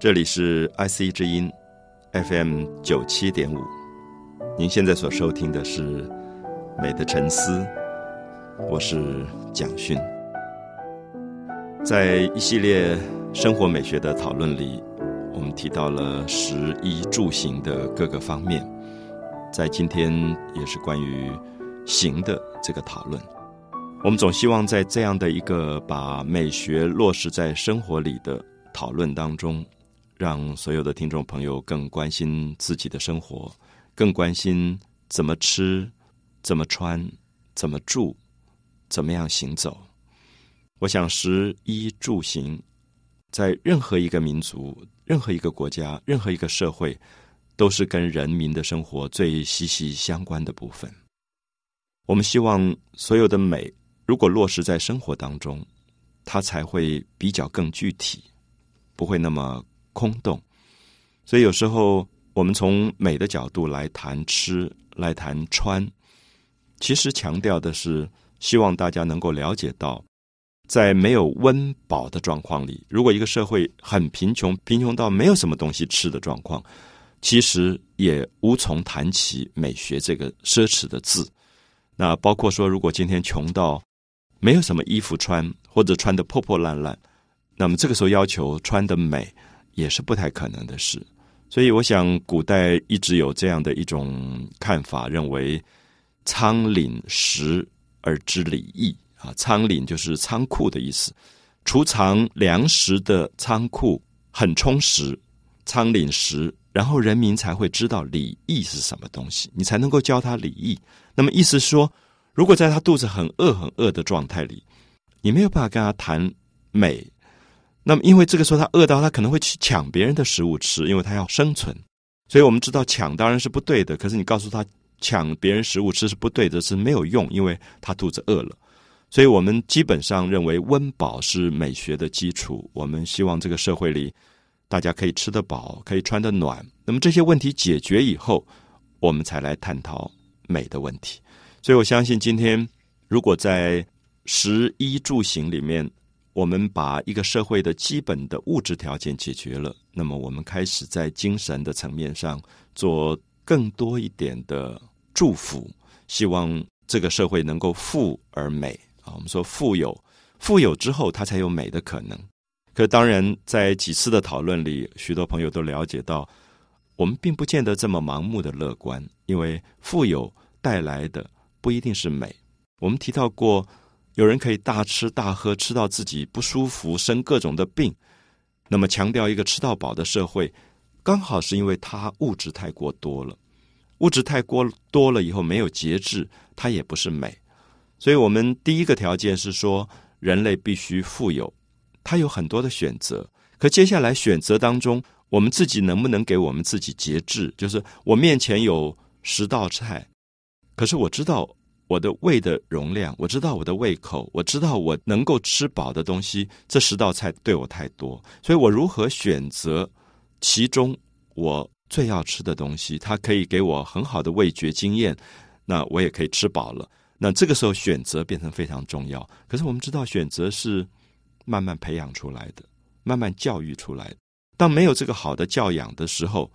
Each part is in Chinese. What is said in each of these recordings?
这里是 IC 之音 FM 九七点五，您现在所收听的是《美的沉思》，我是蒋勋。在一系列生活美学的讨论里，我们提到了食衣住行的各个方面，在今天也是关于行的这个讨论。我们总希望在这样的一个把美学落实在生活里的讨论当中。让所有的听众朋友更关心自己的生活，更关心怎么吃、怎么穿、怎么住、怎么样行走。我想，食衣住行，在任何一个民族、任何一个国家、任何一个社会，都是跟人民的生活最息息相关的部分。我们希望所有的美，如果落实在生活当中，它才会比较更具体，不会那么。空洞，所以有时候我们从美的角度来谈吃，来谈穿，其实强调的是希望大家能够了解到，在没有温饱的状况里，如果一个社会很贫穷，贫穷到没有什么东西吃的状况，其实也无从谈起美学这个奢侈的字。那包括说，如果今天穷到没有什么衣服穿，或者穿的破破烂烂，那么这个时候要求穿的美。也是不太可能的事，所以我想，古代一直有这样的一种看法，认为“仓廪实而知礼义”啊，仓廪就是仓库的意思，储藏粮食的仓库很充实，仓廪实，然后人民才会知道礼义是什么东西，你才能够教他礼义。那么意思说，如果在他肚子很饿很饿的状态里，你没有办法跟他谈美。那么，因为这个时候他饿到，他可能会去抢别人的食物吃，因为他要生存。所以我们知道抢当然是不对的。可是你告诉他抢别人食物吃是不对的，是没有用，因为他肚子饿了。所以我们基本上认为温饱是美学的基础。我们希望这个社会里大家可以吃得饱，可以穿得暖。那么这些问题解决以后，我们才来探讨美的问题。所以我相信，今天如果在食衣住行里面。我们把一个社会的基本的物质条件解决了，那么我们开始在精神的层面上做更多一点的祝福，希望这个社会能够富而美啊。我们说富有，富有之后它才有美的可能。可当然，在几次的讨论里，许多朋友都了解到，我们并不见得这么盲目的乐观，因为富有带来的不一定是美。我们提到过。有人可以大吃大喝，吃到自己不舒服，生各种的病。那么强调一个吃到饱的社会，刚好是因为它物质太过多了，物质太过多了以后没有节制，它也不是美。所以我们第一个条件是说，人类必须富有，他有很多的选择。可接下来选择当中，我们自己能不能给我们自己节制？就是我面前有十道菜，可是我知道。我的胃的容量，我知道我的胃口，我知道我能够吃饱的东西，这十道菜对我太多，所以我如何选择其中我最要吃的东西？它可以给我很好的味觉经验，那我也可以吃饱了。那这个时候选择变成非常重要。可是我们知道，选择是慢慢培养出来的，慢慢教育出来的。当没有这个好的教养的时候，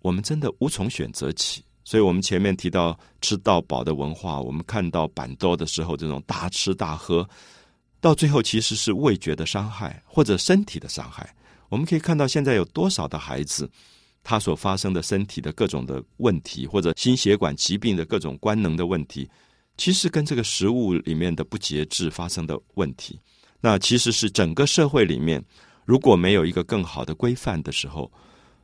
我们真的无从选择起。所以我们前面提到吃到饱的文化，我们看到板多的时候，这种大吃大喝，到最后其实是味觉的伤害或者身体的伤害。我们可以看到现在有多少的孩子，他所发生的身体的各种的问题，或者心血管疾病的各种官能的问题，其实跟这个食物里面的不节制发生的问题。那其实是整个社会里面，如果没有一个更好的规范的时候，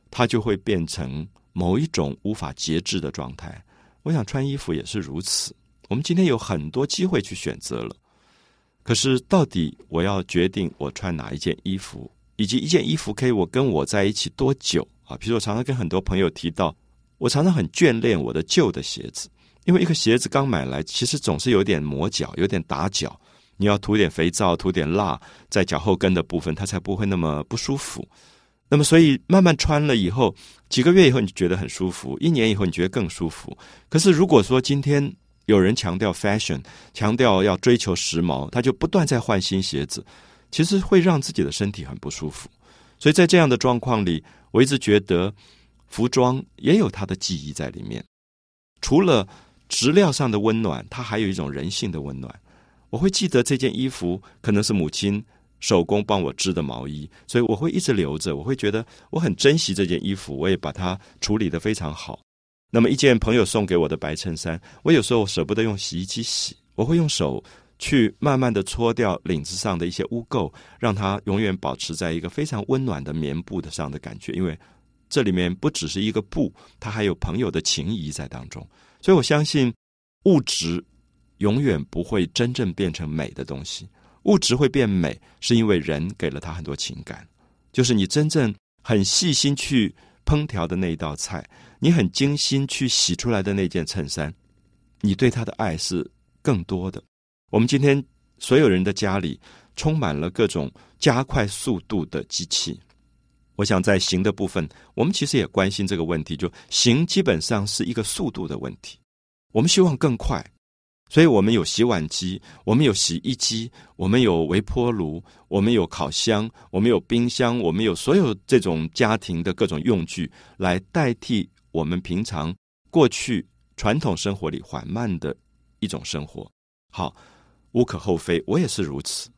它就会变成。某一种无法节制的状态，我想穿衣服也是如此。我们今天有很多机会去选择了，可是到底我要决定我穿哪一件衣服，以及一件衣服可以我跟我在一起多久啊？比如我常常跟很多朋友提到，我常常很眷恋我的旧的鞋子，因为一个鞋子刚买来，其实总是有点磨脚，有点打脚，你要涂点肥皂，涂点蜡在脚后跟的部分，它才不会那么不舒服。那么，所以慢慢穿了以后，几个月以后你觉得很舒服，一年以后你觉得更舒服。可是，如果说今天有人强调 fashion，强调要追求时髦，他就不断在换新鞋子，其实会让自己的身体很不舒服。所以在这样的状况里，我一直觉得服装也有它的记忆在里面。除了质料上的温暖，它还有一种人性的温暖。我会记得这件衣服可能是母亲手工帮我织的毛衣，所以我会一直留着。我会觉得我很珍惜这件衣服，我也把它处理的非常好。那么一件朋友送给我的白衬衫，我有时候舍不得用洗衣机洗，我会用手去慢慢的搓掉领子上的一些污垢，让它永远保持在一个非常温暖的棉布的上的感觉。因为这里面不只是一个布，它还有朋友的情谊在当中。所以我相信物质永远不会真正变成美的东西，物质会变美，是因为人给了他很多情感。就是你真正很细心去烹调的那一道菜。你很精心去洗出来的那件衬衫，你对他的爱是更多的。我们今天所有人的家里充满了各种加快速度的机器。我想在行的部分，我们其实也关心这个问题，就行基本上是一个速度的问题。我们希望更快，所以我们有洗碗机，我们有洗衣机，我们有微波炉，我们有烤箱，我们有冰箱，我们有所有这种家庭的各种用具来代替。我们平常过去传统生活里缓慢的一种生活，好无可厚非，我也是如此。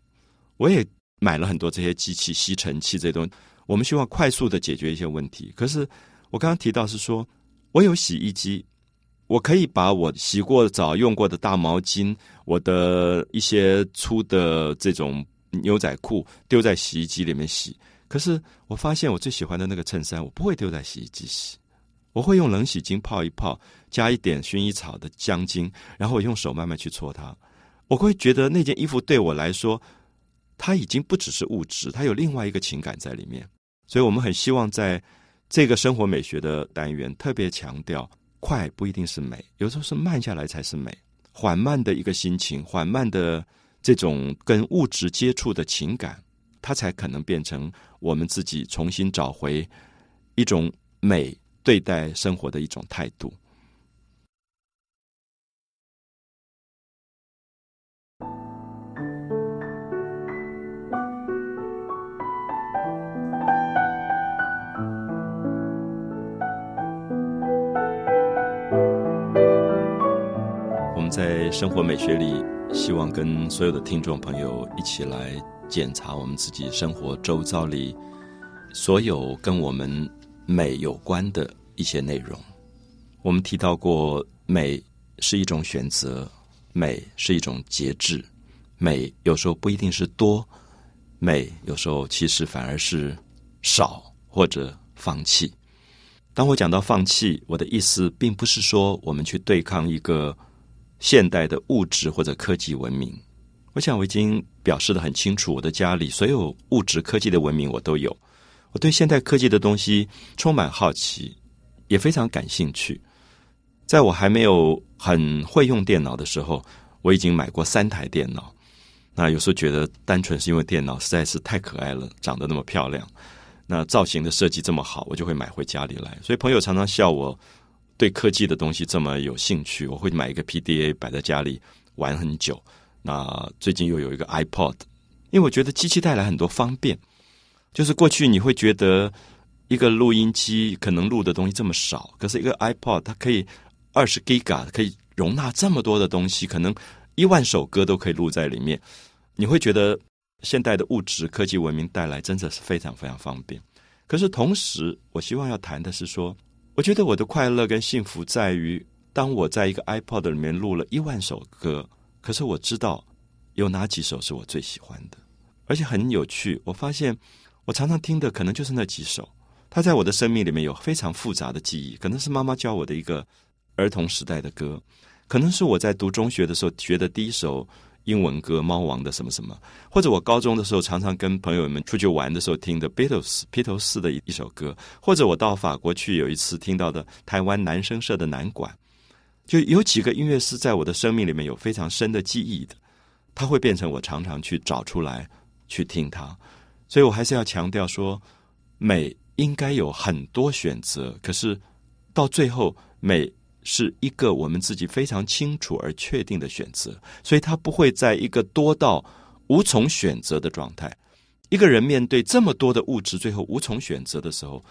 我也买了很多这些机器、吸尘器这些东西，我们希望快速的解决一些问题。可是我刚刚提到是说，我有洗衣机，我可以把我洗过澡用过的大毛巾、我的一些粗的这种牛仔裤丢在洗衣机里面洗。可是我发现我最喜欢的那个衬衫，我不会丢在洗衣机洗。我会用冷洗精泡一泡，加一点薰衣草的香精，然后我用手慢慢去搓它。我会觉得那件衣服对我来说，它已经不只是物质，它有另外一个情感在里面。所以我们很希望在这个生活美学的单元特别强调，快不一定是美，有时候是慢下来才是美。缓慢的一个心情，缓慢的这种跟物质接触的情感，它才可能变成我们自己重新找回一种美。对待生活的一种态度。生活美学里，希望跟所有的听众朋友一起来检查我们自己生活周遭里所有跟我们。美有关的一些内容，我们提到过，美是一种选择，美是一种节制，美有时候不一定是多，美有时候其实反而是少或者放弃。当我讲到放弃，我的意思并不是说我们去对抗一个现代的物质或者科技文明。我想我已经表示的很清楚，我的家里所有物质科技的文明我都有。我对现代科技的东西充满好奇，也非常感兴趣。在我还没有很会用电脑的时候，我已经买过三台电脑。那有时候觉得单纯是因为电脑实在是太可爱了，长得那么漂亮，那造型的设计这么好，我就会买回家里来。所以朋友常常笑我对科技的东西这么有兴趣，我会买一个 PDA 摆在家里玩很久。那最近又有一个 iPod，因为我觉得机器带来很多方便。就是过去你会觉得一个录音机可能录的东西这么少，可是一个 iPod 它可以二十 Giga 可以容纳这么多的东西，可能一万首歌都可以录在里面。你会觉得现代的物质科技文明带来真的是非常非常方便。可是同时，我希望要谈的是说，我觉得我的快乐跟幸福在于，当我在一个 iPod 里面录了一万首歌，可是我知道有哪几首是我最喜欢的，而且很有趣，我发现。我常常听的可能就是那几首，它在我的生命里面有非常复杂的记忆，可能是妈妈教我的一个儿童时代的歌，可能是我在读中学的时候学的第一首英文歌《猫王》的什么什么，或者我高中的时候常常跟朋友们出去玩的时候听的 Beatles 披头士的一首歌，或者我到法国去有一次听到的台湾男生社的男管，就有几个音乐是在我的生命里面有非常深的记忆的，它会变成我常常去找出来去听它。所以我还是要强调说，美应该有很多选择，可是到最后，美是一个我们自己非常清楚而确定的选择，所以它不会在一个多到无从选择的状态。一个人面对这么多的物质，最后无从选择的时候，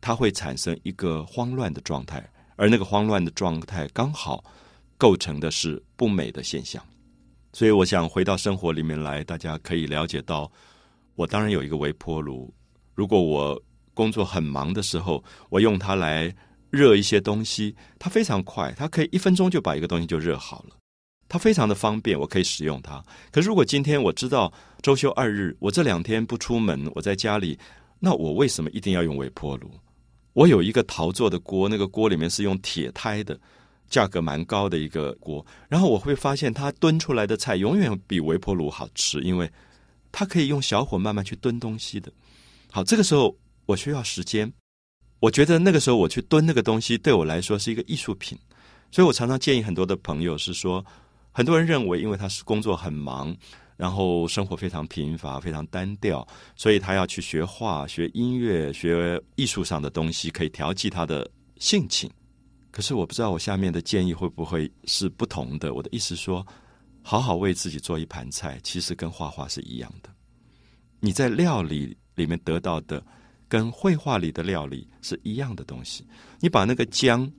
他会产生一个慌乱的状态，而那个慌乱的状态刚好构成的是不美的现象。所以，我想回到生活里面来，大家可以了解到，我当然有一个微波炉。如果我工作很忙的时候，我用它来热一些东西，它非常快，它可以一分钟就把一个东西就热好了。它非常的方便，我可以使用它。可是如果今天我知道周休二日，我这两天不出门，我在家里，那我为什么一定要用微波炉？我有一个陶做的锅，那个锅里面是用铁胎的，价格蛮高的一个锅。然后我会发现，它炖出来的菜永远比微波炉好吃，因为它可以用小火慢慢去炖东西的。好，这个时候我需要时间，我觉得那个时候我去蹲那个东西，对我来说是一个艺术品。所以我常常建议很多的朋友是说。很多人认为，因为他是工作很忙，然后生活非常贫乏、非常单调，所以他要去学画、学音乐、学艺术上的东西，可以调剂他的性情。可是我不知道我下面的建议会不会是不同的。我的意思说，好好为自己做一盘菜，其实跟画画是一样的。你在料理里面得到的，跟绘画里的料理是一样的东西。你把那个姜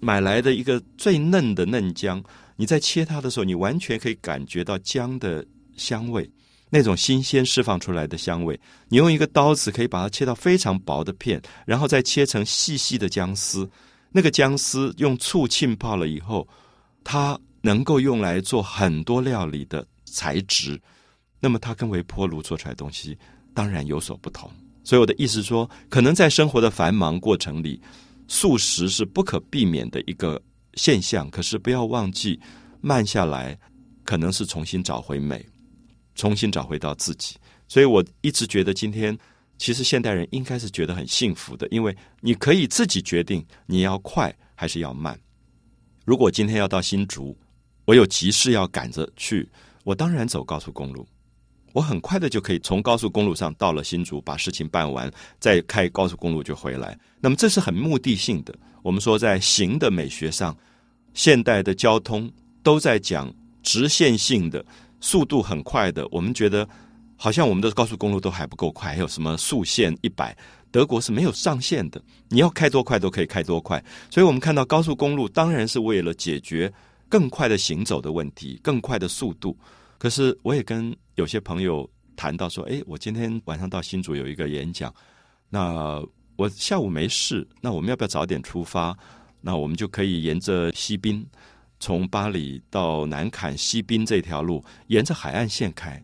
买来的一个最嫩的嫩姜。你在切它的时候，你完全可以感觉到姜的香味，那种新鲜释放出来的香味。你用一个刀子可以把它切到非常薄的片，然后再切成细细的姜丝。那个姜丝用醋浸泡了以后，它能够用来做很多料理的材质。那么它跟微波炉做出来东西当然有所不同。所以我的意思说，可能在生活的繁忙过程里，素食是不可避免的一个。现象，可是不要忘记慢下来，可能是重新找回美，重新找回到自己。所以我一直觉得，今天其实现代人应该是觉得很幸福的，因为你可以自己决定你要快还是要慢。如果今天要到新竹，我有急事要赶着去，我当然走高速公路，我很快的就可以从高速公路上到了新竹，把事情办完，再开高速公路就回来。那么这是很目的性的。我们说，在行的美学上，现代的交通都在讲直线性的、速度很快的。我们觉得，好像我们的高速公路都还不够快，还有什么速限一百？德国是没有上限的，你要开多快都可以开多快。所以我们看到高速公路当然是为了解决更快的行走的问题、更快的速度。可是我也跟有些朋友谈到说，哎，我今天晚上到新竹有一个演讲，那。我下午没事，那我们要不要早点出发？那我们就可以沿着西滨，从巴黎到南坎西滨这条路，沿着海岸线开。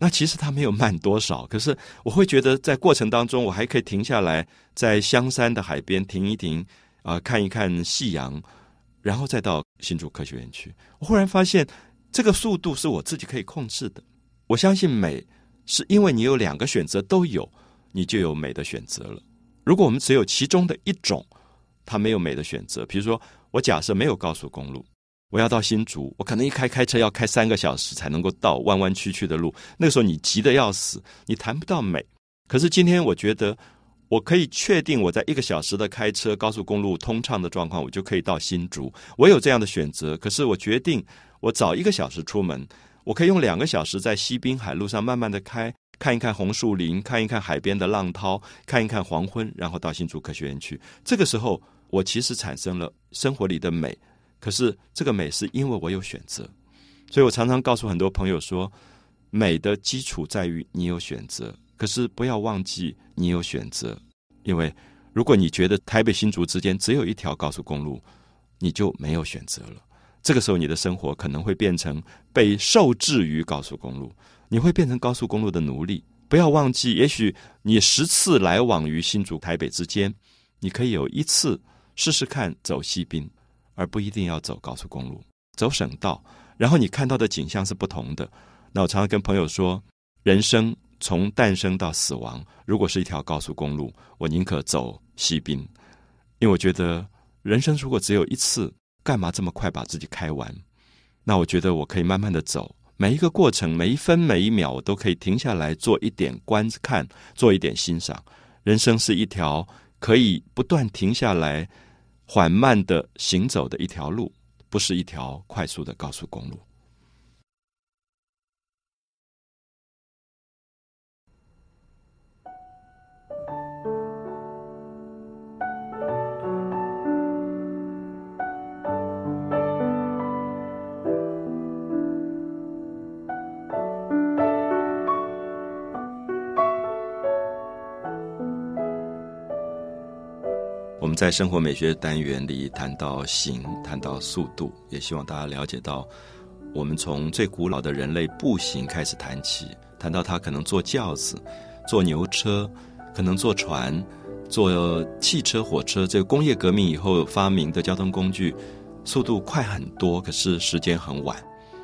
那其实它没有慢多少，可是我会觉得在过程当中，我还可以停下来，在香山的海边停一停，啊，看一看夕阳，然后再到新竹科学园区。我忽然发现，这个速度是我自己可以控制的。我相信美，是因为你有两个选择都有，你就有美的选择了。如果我们只有其中的一种，它没有美的选择。比如说，我假设没有高速公路，我要到新竹，我可能一开开车要开三个小时才能够到弯弯曲曲的路。那个时候你急得要死，你谈不到美。可是今天我觉得，我可以确定我在一个小时的开车高速公路通畅的状况，我就可以到新竹。我有这样的选择。可是我决定，我早一个小时出门，我可以用两个小时在西滨海路上慢慢的开。看一看红树林，看一看海边的浪涛，看一看黄昏，然后到新竹科学园区。这个时候，我其实产生了生活里的美。可是这个美是因为我有选择，所以我常常告诉很多朋友说，美的基础在于你有选择。可是不要忘记你有选择，因为如果你觉得台北新竹之间只有一条高速公路，你就没有选择了。这个时候，你的生活可能会变成被受制于高速公路。你会变成高速公路的奴隶。不要忘记，也许你十次来往于新竹、台北之间，你可以有一次试试看走西滨，而不一定要走高速公路，走省道。然后你看到的景象是不同的。那我常常跟朋友说，人生从诞生到死亡，如果是一条高速公路，我宁可走西滨，因为我觉得人生如果只有一次，干嘛这么快把自己开完？那我觉得我可以慢慢的走。每一个过程，每一分每一秒，我都可以停下来做一点观看，做一点欣赏。人生是一条可以不断停下来、缓慢的行走的一条路，不是一条快速的高速公路。在生活美学单元里谈到行，谈到速度，也希望大家了解到，我们从最古老的人类步行开始谈起，谈到他可能坐轿子、坐牛车，可能坐船、坐汽车、火车。这个工业革命以后发明的交通工具，速度快很多，可是时间很晚。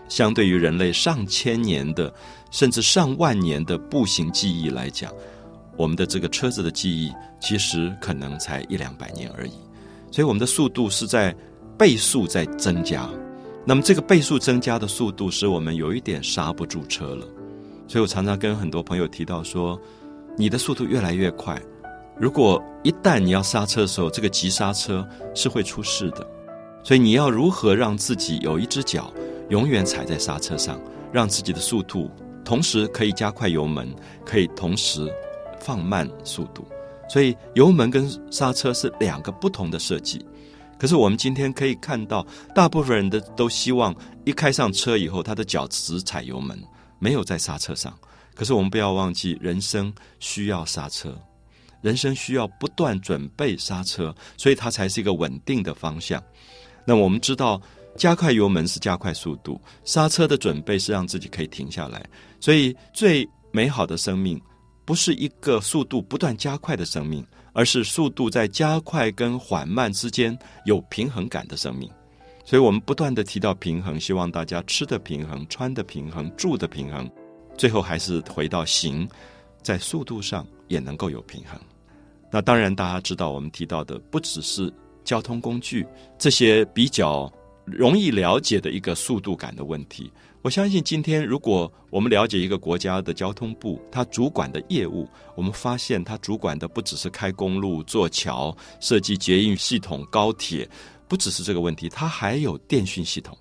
相对于人类上千年的，甚至上万年的步行记忆来讲。我们的这个车子的记忆，其实可能才一两百年而已，所以我们的速度是在倍速在增加。那么这个倍速增加的速度，使我们有一点刹不住车了。所以我常常跟很多朋友提到说，你的速度越来越快，如果一旦你要刹车的时候，这个急刹车是会出事的。所以你要如何让自己有一只脚永远踩在刹车上，让自己的速度同时可以加快油门，可以同时。放慢速度，所以油门跟刹车是两个不同的设计。可是我们今天可以看到，大部分人的都希望一开上车以后，他的脚只踩油门，没有在刹车上。可是我们不要忘记，人生需要刹车，人生需要不断准备刹车，所以它才是一个稳定的方向。那我们知道，加快油门是加快速度，刹车的准备是让自己可以停下来。所以最美好的生命。不是一个速度不断加快的生命，而是速度在加快跟缓慢之间有平衡感的生命。所以，我们不断的提到平衡，希望大家吃的平衡、穿的平衡、住的平衡，最后还是回到行，在速度上也能够有平衡。那当然，大家知道，我们提到的不只是交通工具这些比较容易了解的一个速度感的问题。我相信，今天如果我们了解一个国家的交通部，它主管的业务，我们发现它主管的不只是开公路、做桥、设计捷运系统、高铁，不只是这个问题，它还有电讯系统。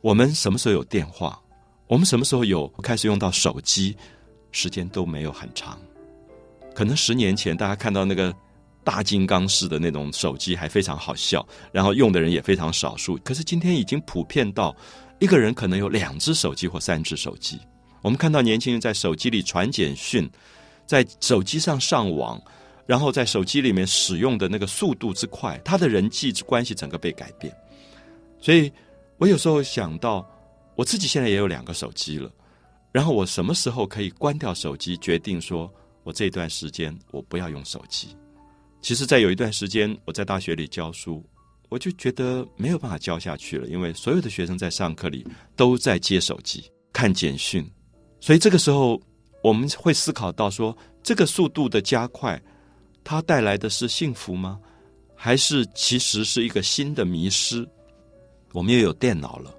我们什么时候有电话？我们什么时候有开始用到手机？时间都没有很长。可能十年前大家看到那个大金刚式的那种手机还非常好笑，然后用的人也非常少数。可是今天已经普遍到。一个人可能有两只手机或三只手机。我们看到年轻人在手机里传简讯，在手机上上网，然后在手机里面使用的那个速度之快，他的人际关系整个被改变。所以我有时候想到，我自己现在也有两个手机了，然后我什么时候可以关掉手机，决定说我这段时间我不要用手机。其实，在有一段时间，我在大学里教书。我就觉得没有办法教下去了，因为所有的学生在上课里都在接手机看简讯，所以这个时候我们会思考到说，这个速度的加快，它带来的是幸福吗？还是其实是一个新的迷失？我们又有电脑了。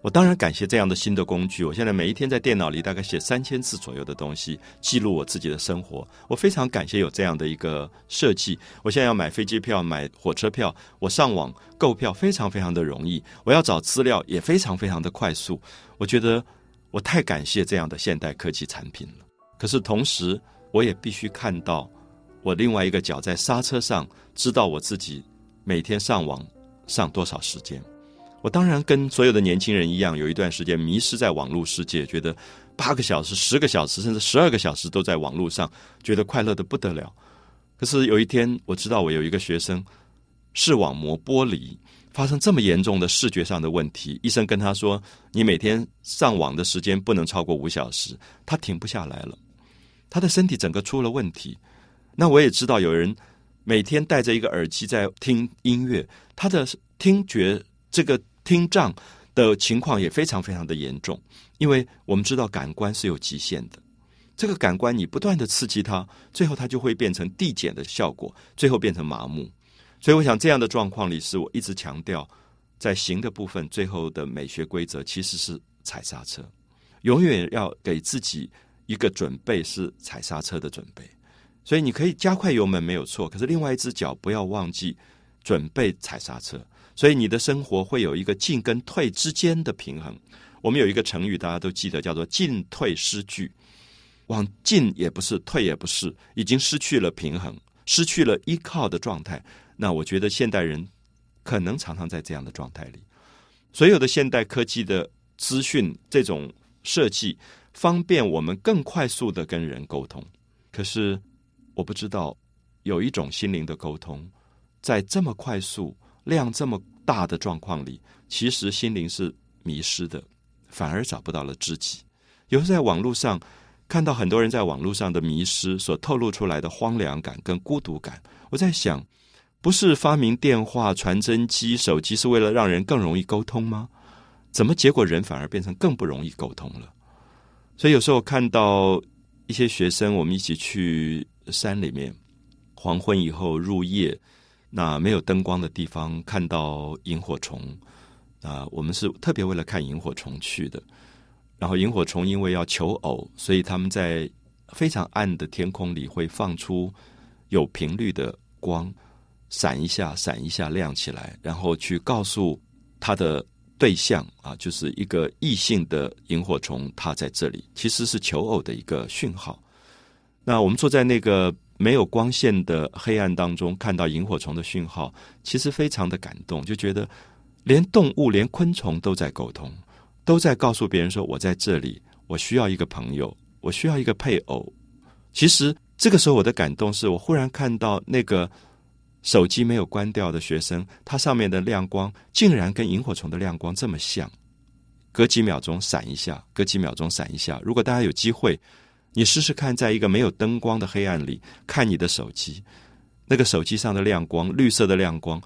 我当然感谢这样的新的工具。我现在每一天在电脑里大概写三千字左右的东西，记录我自己的生活。我非常感谢有这样的一个设计。我现在要买飞机票、买火车票，我上网购票非常非常的容易。我要找资料也非常非常的快速。我觉得我太感谢这样的现代科技产品了。可是同时，我也必须看到我另外一个脚在刹车上，知道我自己每天上网上多少时间。我当然跟所有的年轻人一样，有一段时间迷失在网络世界，觉得八个小时、十个小时，甚至十二个小时都在网络上，觉得快乐的不得了。可是有一天，我知道我有一个学生视网膜剥离，发生这么严重的视觉上的问题，医生跟他说：“你每天上网的时间不能超过五小时。”他停不下来了，他的身体整个出了问题。那我也知道有人每天戴着一个耳机在听音乐，他的听觉。这个听障的情况也非常非常的严重，因为我们知道感官是有极限的。这个感官你不断的刺激它，最后它就会变成递减的效果，最后变成麻木。所以我想这样的状况里，是我一直强调，在行的部分，最后的美学规则其实是踩刹车，永远要给自己一个准备，是踩刹车的准备。所以你可以加快油门没有错，可是另外一只脚不要忘记准备踩刹车。所以你的生活会有一个进跟退之间的平衡。我们有一个成语，大家都记得，叫做“进退失据”。往进也不是，退也不是，已经失去了平衡，失去了依靠的状态。那我觉得现代人可能常常在这样的状态里。所有的现代科技的资讯这种设计，方便我们更快速的跟人沟通。可是我不知道有一种心灵的沟通。在这么快速、量这么大的状况里，其实心灵是迷失的，反而找不到了知己。有时在网络上看到很多人在网络上的迷失，所透露出来的荒凉感跟孤独感，我在想，不是发明电话、传真机、手机是为了让人更容易沟通吗？怎么结果人反而变成更不容易沟通了？所以有时候看到一些学生，我们一起去山里面，黄昏以后入夜，那没有灯光的地方，看到萤火虫啊，我们是特别为了看萤火虫去的。然后萤火虫因为要求偶，所以他们在非常暗的天空里会放出有频率的光，闪一下，闪一下，亮起来，然后去告诉他的对象啊，就是一个异性的萤火虫，它在这里，其实是求偶的一个讯号。那我们坐在那个没有光线的黑暗当中，看到萤火虫的讯号，其实非常的感动，就觉得连动物、连昆虫都在沟通。都在告诉别人说：“我在这里，我需要一个朋友，我需要一个配偶。”其实这个时候，我的感动是我忽然看到那个手机没有关掉的学生，他上面的亮光竟然跟萤火虫的亮光这么像，隔几秒钟闪一下，隔几秒钟闪一下。如果大家有机会，你试试看，在一个没有灯光的黑暗里看你的手机，那个手机上的亮光，绿色的亮光，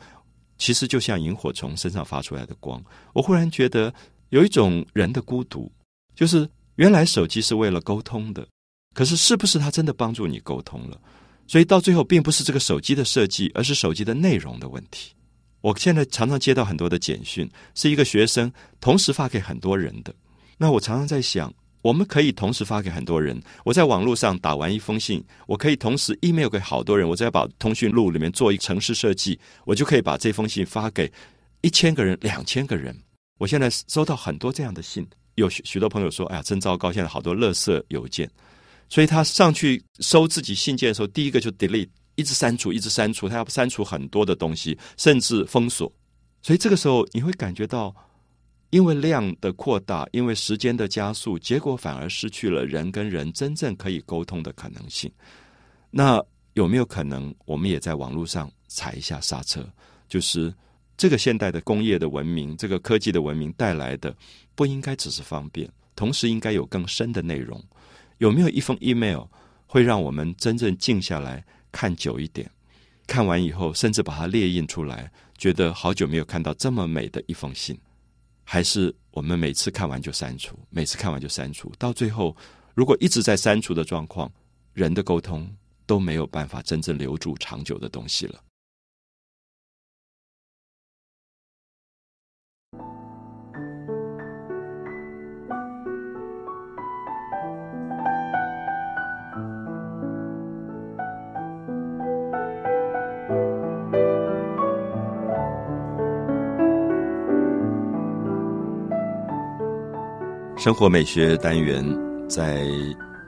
其实就像萤火虫身上发出来的光。我忽然觉得。有一种人的孤独，就是原来手机是为了沟通的，可是是不是它真的帮助你沟通了？所以到最后，并不是这个手机的设计，而是手机的内容的问题。我现在常常接到很多的简讯，是一个学生同时发给很多人的。那我常常在想，我们可以同时发给很多人。我在网络上打完一封信，我可以同时 email 给好多人。我在把通讯录里面做一个城市设计，我就可以把这封信发给一千个人、两千个人。我现在收到很多这样的信，有许许多朋友说：“哎呀，真糟糕！现在好多垃圾邮件。”所以他上去收自己信件的时候，第一个就 delete，一直删除，一直删除，他要删除很多的东西，甚至封锁。所以这个时候你会感觉到，因为量的扩大，因为时间的加速，结果反而失去了人跟人真正可以沟通的可能性。那有没有可能，我们也在网络上踩一下刹车？就是。这个现代的工业的文明，这个科技的文明带来的，不应该只是方便，同时应该有更深的内容。有没有一封 email 会让我们真正静下来看久一点？看完以后，甚至把它列印出来，觉得好久没有看到这么美的一封信。还是我们每次看完就删除，每次看完就删除，到最后，如果一直在删除的状况，人的沟通都没有办法真正留住长久的东西了。生活美学单元在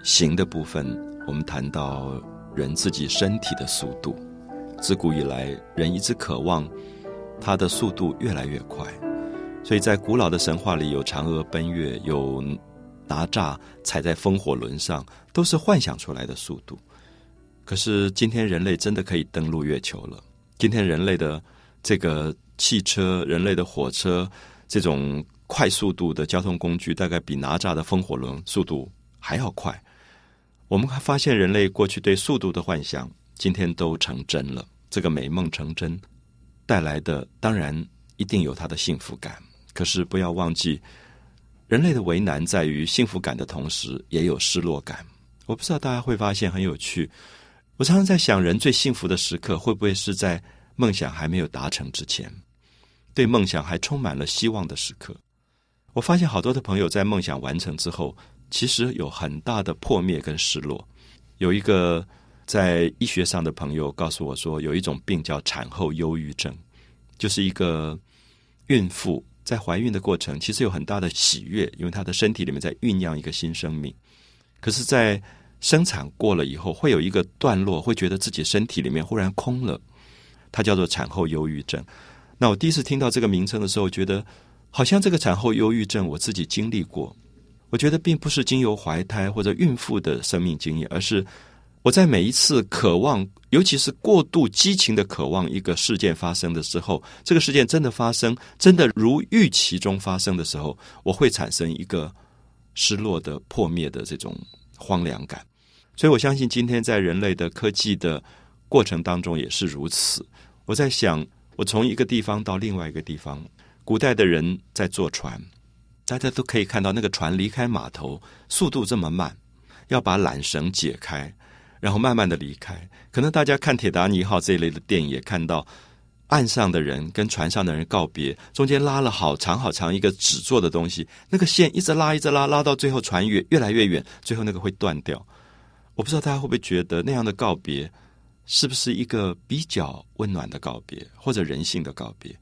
行的部分，我们谈到人自己身体的速度。自古以来，人一直渴望它的速度越来越快，所以在古老的神话里有嫦娥奔月，有哪吒踩在风火轮上，都是幻想出来的速度。可是今天人类真的可以登陆月球了。今天人类的这个汽车、人类的火车这种。快速度的交通工具大概比哪吒的风火轮速度还要快。我们还发现，人类过去对速度的幻想，今天都成真了。这个美梦成真带来的，当然一定有它的幸福感。可是不要忘记，人类的为难在于幸福感的同时，也有失落感。我不知道大家会发现很有趣。我常常在想，人最幸福的时刻，会不会是在梦想还没有达成之前，对梦想还充满了希望的时刻？我发现好多的朋友在梦想完成之后，其实有很大的破灭跟失落。有一个在医学上的朋友告诉我说，有一种病叫产后忧郁症，就是一个孕妇在怀孕的过程其实有很大的喜悦，因为她的身体里面在酝酿一个新生命。可是，在生产过了以后，会有一个段落，会觉得自己身体里面忽然空了，它叫做产后忧郁症。那我第一次听到这个名称的时候，觉得。好像这个产后忧郁症，我自己经历过。我觉得并不是经由怀胎或者孕妇的生命经验，而是我在每一次渴望，尤其是过度激情的渴望一个事件发生的时候，这个事件真的发生，真的如预期中发生的时候，我会产生一个失落的、破灭的这种荒凉感。所以我相信，今天在人类的科技的过程当中也是如此。我在想，我从一个地方到另外一个地方，古代的人在坐船，大家都可以看到那个船离开码头速度这么慢，要把缆绳解开，然后慢慢的离开。可能大家看《铁达尼号》这一类的电影，也看到岸上的人跟船上的人告别，中间拉了好长好长一个纸做的东西，那个线一直拉一直拉，拉到最后船越越来越远，最后那个会断掉。我不知道大家会不会觉得那样的告别是不是一个比较温暖的告别，或者人性的告别？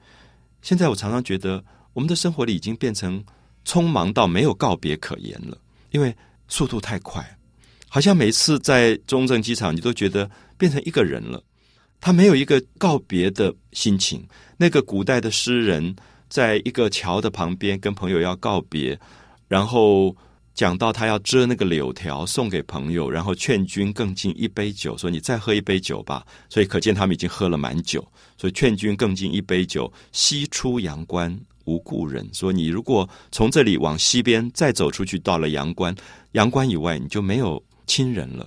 现在我常常觉得我们的生活里已经变成匆忙到没有告别可言了，因为速度太快，好像每次在中正机场，你都觉得变成一个人了，他没有一个告别的心情。那个古代的诗人，在一个桥的旁边跟朋友要告别，然后。讲到他要遮那个柳条送给朋友，然后劝君更尽一杯酒，说你再喝一杯酒吧。所以可见他们已经喝了蛮久，所以劝君更尽一杯酒。西出阳关无故人，说你如果从这里往西边再走出去，到了阳关，阳关以外你就没有亲人了。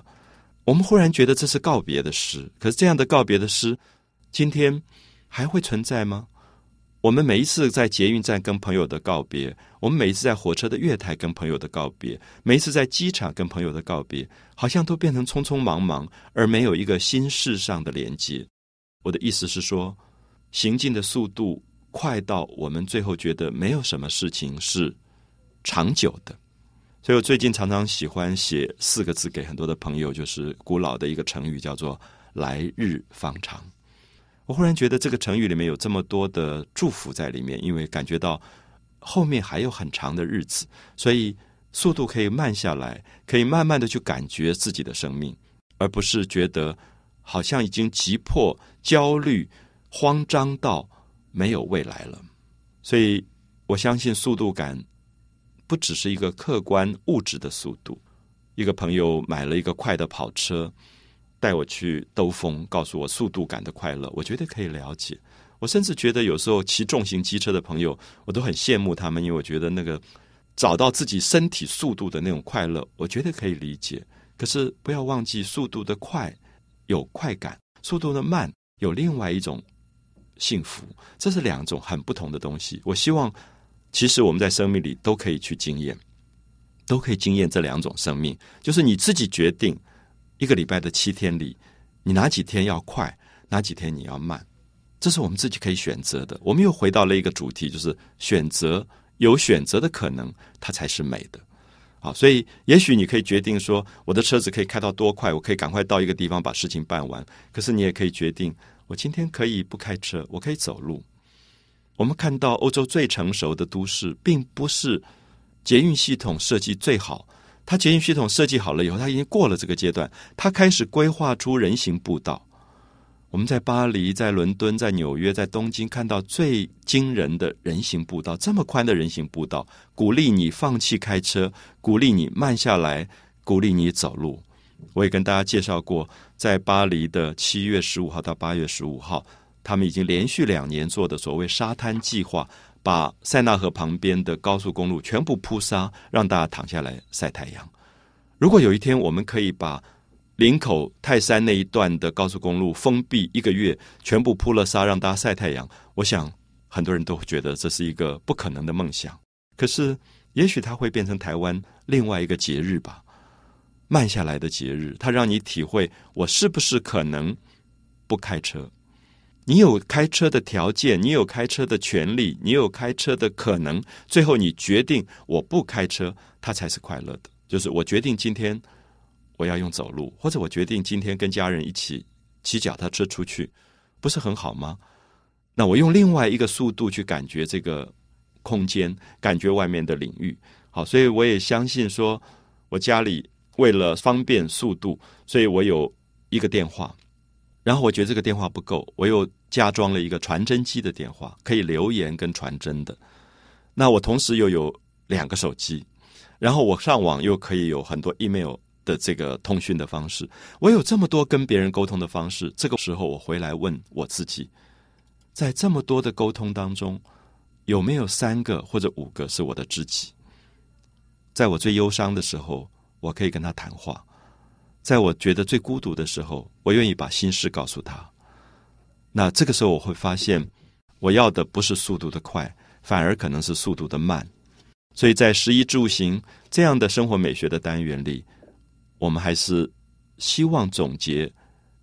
我们忽然觉得这是告别的诗，可是这样的告别的诗，今天还会存在吗？我们每一次在捷运站跟朋友的告别，我们每一次在火车的月台跟朋友的告别，每一次在机场跟朋友的告别，好像都变成匆匆忙忙，而没有一个心事上的连接。我的意思是说，行进的速度快到我们最后觉得没有什么事情是长久的。所以我最近常常喜欢写四个字给很多的朋友，就是古老的一个成语，叫做“来日方长”。我忽然觉得这个成语里面有这么多的祝福在里面，因为感觉到后面还有很长的日子，所以速度可以慢下来，可以慢慢的去感觉自己的生命，而不是觉得好像已经急迫、焦虑、慌张到没有未来了。所以我相信速度感不只是一个客观物质的速度。一个朋友买了一个快的跑车。带我去兜风，告诉我速度感的快乐，我觉得可以了解。我甚至觉得有时候骑重型机车的朋友，我都很羡慕他们，因为我觉得那个找到自己身体速度的那种快乐，我觉得可以理解。可是不要忘记，速度的快有快感，速度的慢有另外一种幸福，这是两种很不同的东西。我希望，其实我们在生命里都可以去经验，都可以经验这两种生命，就是你自己决定。一个礼拜的七天里，你哪几天要快，哪几天你要慢，这是我们自己可以选择的。我们又回到了一个主题，就是选择有选择的可能，它才是美的。好，所以也许你可以决定说，我的车子可以开到多快，我可以赶快到一个地方把事情办完。可是你也可以决定，我今天可以不开车，我可以走路。我们看到欧洲最成熟的都市，并不是捷运系统设计最好。它捷运系统设计好了以后，它已经过了这个阶段，它开始规划出人行步道。我们在巴黎、在伦敦、在纽约、在东京看到最惊人的人行步道，这么宽的人行步道，鼓励你放弃开车，鼓励你慢下来，鼓励你走路。我也跟大家介绍过，在巴黎的七月十五号到八月十五号，他们已经连续两年做的所谓沙滩计划。把塞纳河旁边的高速公路全部铺沙，让大家躺下来晒太阳。如果有一天我们可以把林口泰山那一段的高速公路封闭一个月，全部铺了沙，让大家晒太阳，我想很多人都会觉得这是一个不可能的梦想。可是，也许它会变成台湾另外一个节日吧，慢下来的节日，它让你体会我是不是可能不开车。你有开车的条件，你有开车的权利，你有开车的可能。最后你决定我不开车，他才是快乐的。就是我决定今天我要用走路，或者我决定今天跟家人一起骑脚踏车出去，不是很好吗？那我用另外一个速度去感觉这个空间，感觉外面的领域。好，所以我也相信说，我家里为了方便速度，所以我有一个电话。然后我觉得这个电话不够，我又加装了一个传真机的电话，可以留言跟传真的。那我同时又有两个手机，然后我上网又可以有很多 email 的这个通讯的方式，我有这么多跟别人沟通的方式。这个时候，我回来问我自己，在这么多的沟通当中，有没有三个或者五个是我的知己？在我最忧伤的时候，我可以跟他谈话；在我觉得最孤独的时候，我愿意把心事告诉他。那这个时候，我会发现，我要的不是速度的快，反而可能是速度的慢。所以在食衣住行这样的生活美学的单元里。我们还是希望总结，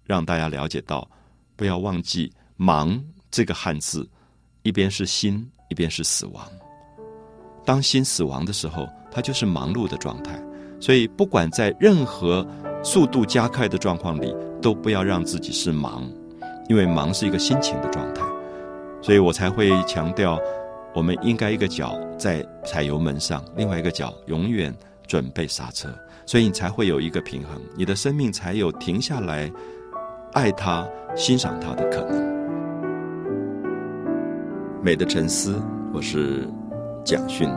让大家了解到，不要忘记“忙”这个汉字，一边是心，一边是死亡。当心死亡的时候，它就是忙碌的状态。所以，不管在任何速度加快的状况里，都不要让自己是忙，因为忙是一个心情的状态。所以我才会强调，我们应该一个脚在踩油门上，另外一个脚永远准备刹车。所以你才会有一个平衡，你的生命才有停下来爱他、欣赏他的可能。美的沉思，我是蒋勋。